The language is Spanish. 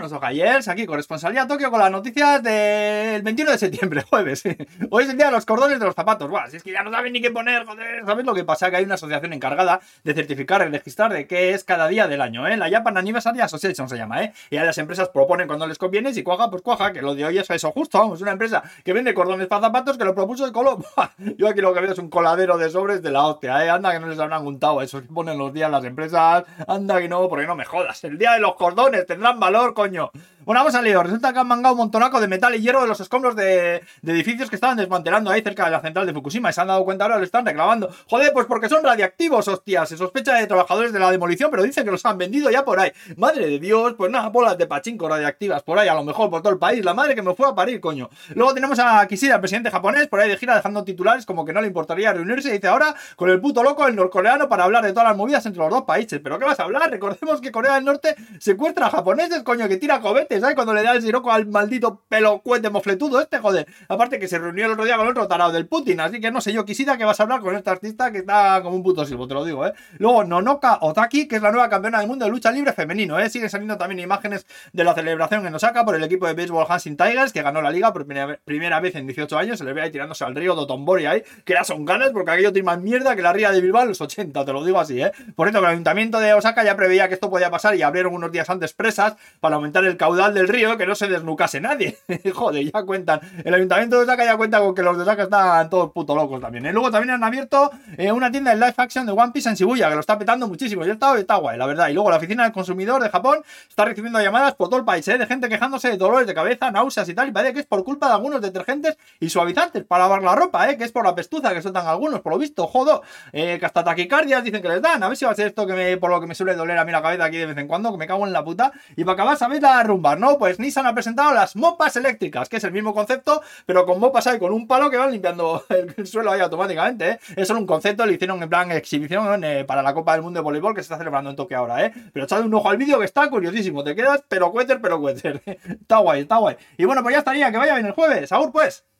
Vámonos, Ojayers, aquí corresponsalía Tokio con las noticias del 21 de septiembre, jueves. Hoy es el día de los cordones de los zapatos. Buah, si es que ya no saben ni qué poner, joder. ¿Sabes lo que pasa? Que hay una asociación encargada de certificar y registrar de qué es cada día del año, ¿eh? La Japan Anniversary Association se llama, ¿eh? Y a las empresas proponen cuando les conviene, si cuaja, pues cuaja, que lo de hoy es eso justo, vamos, una empresa que vende cordones para zapatos que lo propuso de color. Yo aquí lo que veo es un coladero de sobres de la hostia, ¿eh? Anda que no les habrán juntado eso que ponen los días las empresas. Anda que no, porque no me jodas. El día de los cordones tendrán valor, coño. coño. Bueno, vamos a lío. Resulta que han mangado un montonaco de metal y hierro de los escombros de, edificios que estaban desmantelando ahí cerca de la central de Fukushima y se han dado cuenta ahora, lo están reclamando. Joder, pues porque son radiactivos, hostias. Se sospecha de trabajadores de la demolición, pero dicen que los han vendido ya por ahí. Madre de Dios, pues nada, bolas de pachinko radiactivas por ahí, a lo mejor por todo el país. La madre que me fue a parir, coño. Luego tenemos a Kishida, el presidente japonés, por ahí de gira dejando titulares como que no le importaría reunirse. Y dice ahora con el puto loco, el norcoreano, para hablar de todas las movidas entre los dos países. ¿Pero qué vas a hablar? Recordemos que Corea del Norte secuestra a japoneses, coño, que tira cohetes, ¿sabes? Cuando le da el siroco al maldito pelo cuete mofletudo este, joder. Aparte que se reunió el otro día con otro tarado del Putin, así que no sé yo, quisiera que vas a hablar con este artista que está como un puto silbo, te lo digo, ¿eh? Luego, Nonoka Otaki, que es la nueva campeona del mundo de lucha libre femenino, ¿eh? Siguen saliendo también imágenes de la celebración en Osaka por el equipo de béisbol Hanshin Tigers, que ganó la liga por primera, vez en 18 años, se le ve ahí tirándose al río Dotonbori ahí, que ya son ganas porque aquello tiene más mierda que la ría de Bilbao en los 80, te lo digo así, ¿eh? Por cierto, el ayuntamiento de Osaka ya preveía que esto podía pasar y abrieron unos días antes presas para aumentar el caudal del río, que no se desnucase nadie. Joder, ya cuentan. El ayuntamiento de Osaka ya cuenta con que los de Osaka están todos puto locos también. ¿eh? Luego también han abierto eh, una tienda de live action de One Piece en Shibuya, que lo está petando muchísimo. Y está, está guay, la verdad. Y luego la oficina del consumidor de Japón está recibiendo llamadas por todo el país, ¿eh? De gente quejándose de dolores de cabeza, náuseas y tal. Y parece que es por culpa de algunos detergentes y suavizantes para lavar la ropa, ¿eh? Que es por la pestuza que sueltan algunos, por lo visto, jodo. Eh, que hasta taquicardias dicen que les dan. A ver si va a ser esto que me, por lo que me suele doler a mí la cabeza aquí de vez en cuando, que me cago en la puta. Y para acabar, ¿sabéis la no? Pues Nissan ha presentado las mopas eléctricas, que es el mismo concepto, pero con mopas ahí con un palo que van limpiando el, suelo ahí automáticamente, ¿eh? Es solo un concepto, lo hicieron en plan exhibición eh, para la Copa del Mundo de Voleibol que se está celebrando en Tokio ahora, ¿eh? Pero echad un ojo al vídeo que está curiosísimo, te quedas pero cuéter, pero cuéter. está guay, está guay. Y bueno, pues ya estaría, que vaya bien el jueves. Agur pues.